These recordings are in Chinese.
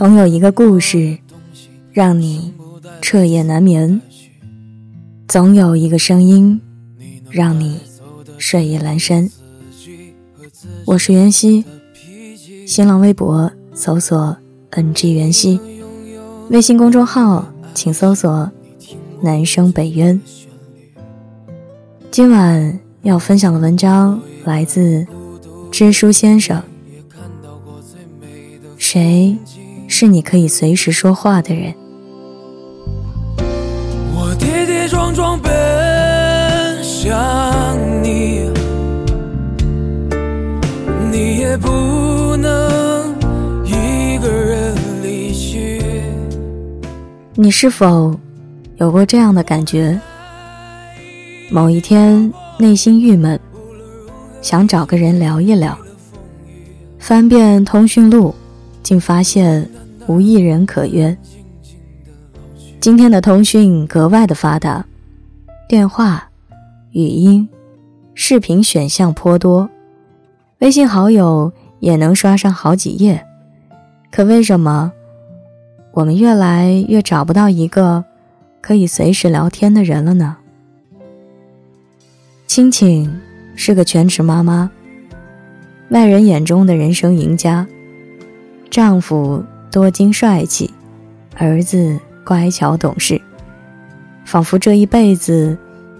总有一个故事，让你彻夜难眠；总有一个声音，让你睡意阑珊。我是袁熙，新浪微博搜索 “ng 袁熙”，微信公众号请搜索“南生北渊”。今晚要分享的文章来自知书先生。谁？是你可以随时说话的人。我跌跌撞撞奔向你，你也不能一个人离去。你是否有过这样的感觉？某一天内心郁闷，想找个人聊一聊，翻遍通讯录，竟发现。无一人可约。今天的通讯格外的发达，电话、语音、视频选项颇多，微信好友也能刷上好几页。可为什么我们越来越找不到一个可以随时聊天的人了呢？亲亲是个全职妈妈，外人眼中的人生赢家，丈夫。多金帅气，儿子乖巧懂事，仿佛这一辈子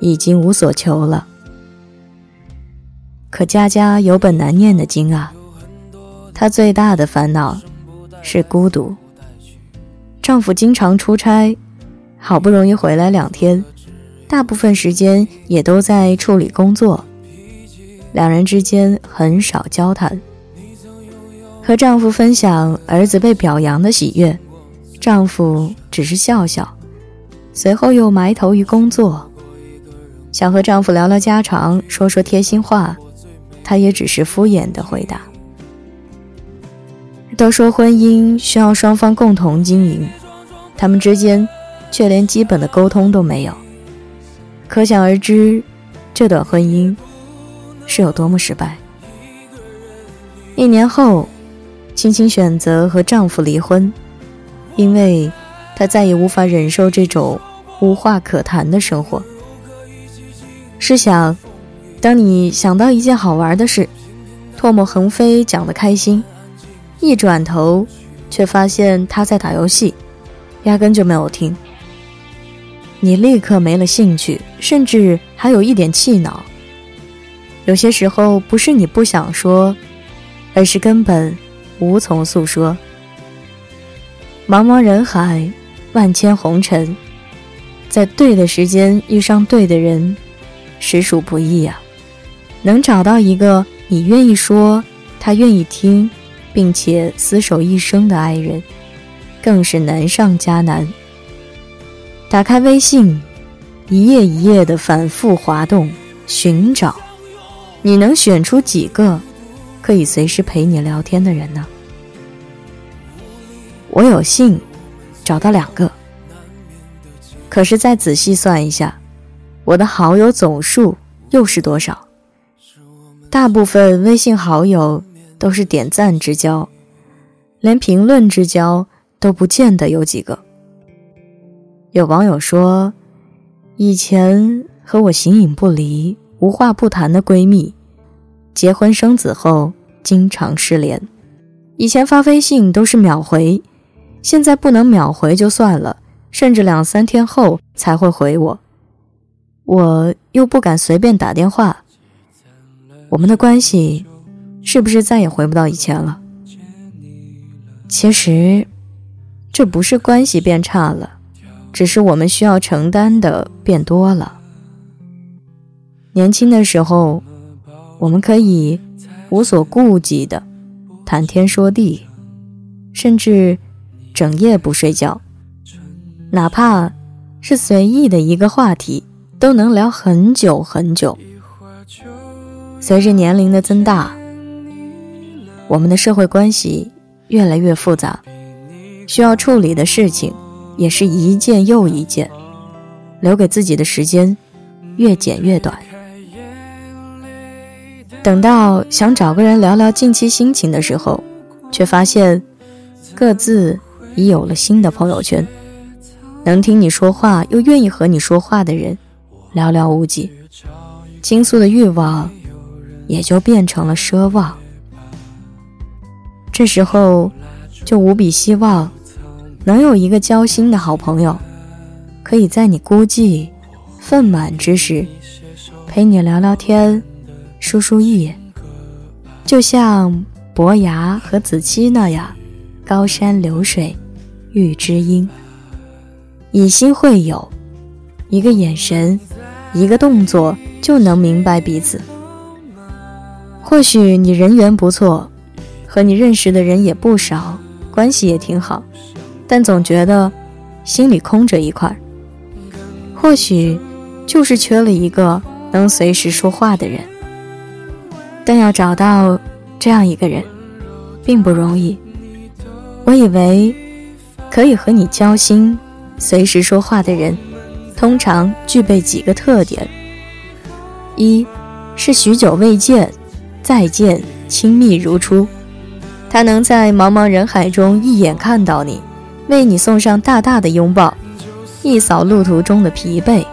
已经无所求了。可家家有本难念的经啊，她最大的烦恼是孤独。丈夫经常出差，好不容易回来两天，大部分时间也都在处理工作，两人之间很少交谈。和丈夫分享儿子被表扬的喜悦，丈夫只是笑笑，随后又埋头于工作。想和丈夫聊聊家常，说说贴心话，他也只是敷衍的回答。都说婚姻需要双方共同经营，他们之间却连基本的沟通都没有，可想而知，这段婚姻是有多么失败。一年后。青青选择和丈夫离婚，因为她再也无法忍受这种无话可谈的生活。试想，当你想到一件好玩的事，唾沫横飞讲得开心，一转头却发现他在打游戏，压根就没有听，你立刻没了兴趣，甚至还有一点气恼。有些时候不是你不想说，而是根本。无从诉说。茫茫人海，万千红尘，在对的时间遇上对的人，实属不易啊！能找到一个你愿意说、他愿意听，并且厮守一生的爱人，更是难上加难。打开微信，一页一页的反复滑动，寻找，你能选出几个？可以随时陪你聊天的人呢？我有幸找到两个，可是再仔细算一下，我的好友总数又是多少？大部分微信好友都是点赞之交，连评论之交都不见得有几个。有网友说，以前和我形影不离、无话不谈的闺蜜。结婚生子后，经常失联。以前发微信都是秒回，现在不能秒回就算了，甚至两三天后才会回我。我又不敢随便打电话。我们的关系是不是再也回不到以前了？其实，这不是关系变差了，只是我们需要承担的变多了。年轻的时候。我们可以无所顾忌的谈天说地，甚至整夜不睡觉，哪怕是随意的一个话题，都能聊很久很久。随着年龄的增大，我们的社会关系越来越复杂，需要处理的事情也是一件又一件，留给自己的时间越减越短。等到想找个人聊聊近期心情的时候，却发现各自已有了新的朋友圈，能听你说话又愿意和你说话的人寥寥无几，倾诉的欲望也就变成了奢望。这时候，就无比希望能有一个交心的好朋友，可以在你孤寂、愤满之时，陪你聊聊天，输输意，就像。伯牙和子期那样，高山流水遇知音，以心会友，一个眼神，一个动作就能明白彼此。或许你人缘不错，和你认识的人也不少，关系也挺好，但总觉得心里空着一块。或许就是缺了一个能随时说话的人，但要找到。这样一个人，并不容易。我以为可以和你交心、随时说话的人，通常具备几个特点：一是许久未见，再见亲密如初。他能在茫茫人海中一眼看到你，为你送上大大的拥抱，一扫路途中的疲惫。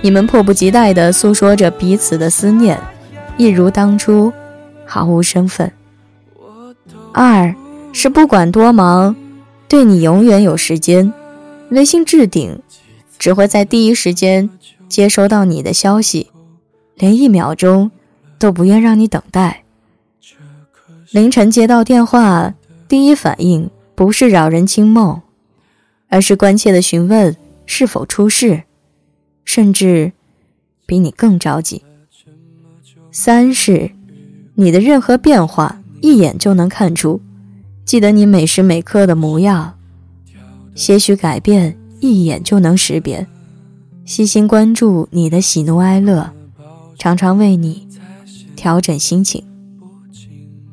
你们迫不及待地诉说着彼此的思念，一如当初。毫无身份。二是不管多忙，对你永远有时间，微信置顶，只会在第一时间接收到你的消息，连一秒钟都不愿让你等待。凌晨接到电话，第一反应不是扰人清梦，而是关切的询问是否出事，甚至比你更着急。三是。你的任何变化，一眼就能看出；记得你每时每刻的模样，些许改变，一眼就能识别；细心关注你的喜怒哀乐，常常为你调整心情。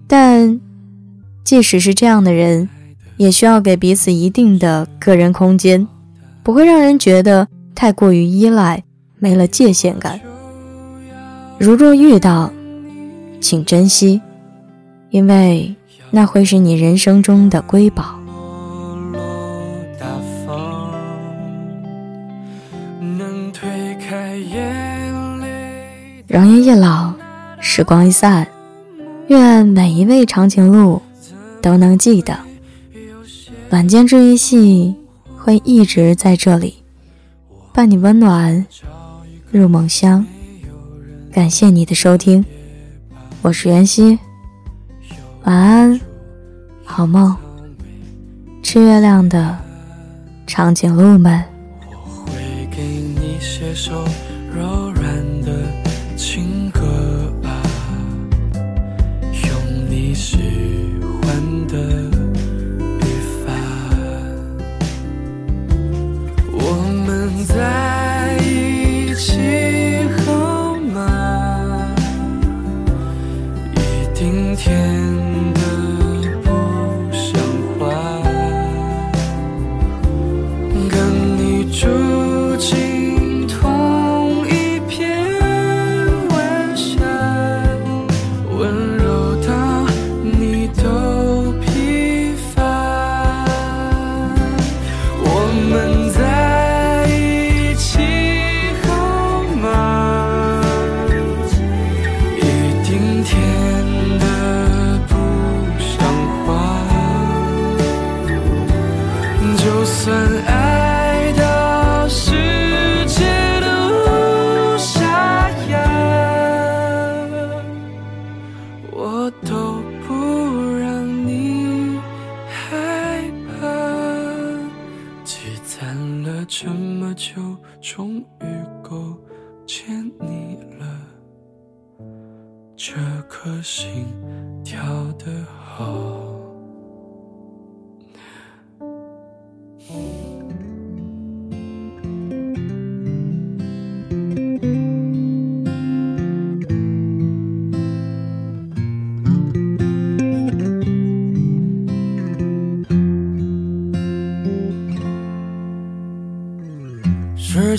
但，即使是这样的人，也需要给彼此一定的个人空间，不会让人觉得太过于依赖，没了界限感。如若遇到，请珍惜，因为那会是你人生中的瑰宝。容颜一老，时光一散，愿每一位长颈鹿都能记得，晚间治愈系会一直在这里，伴你温暖入梦乡。感谢你的收听。我是袁熙，晚安，好梦。吃月亮的长颈鹿们。我会给你写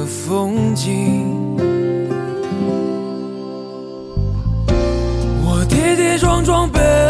的风景。我跌跌撞撞奔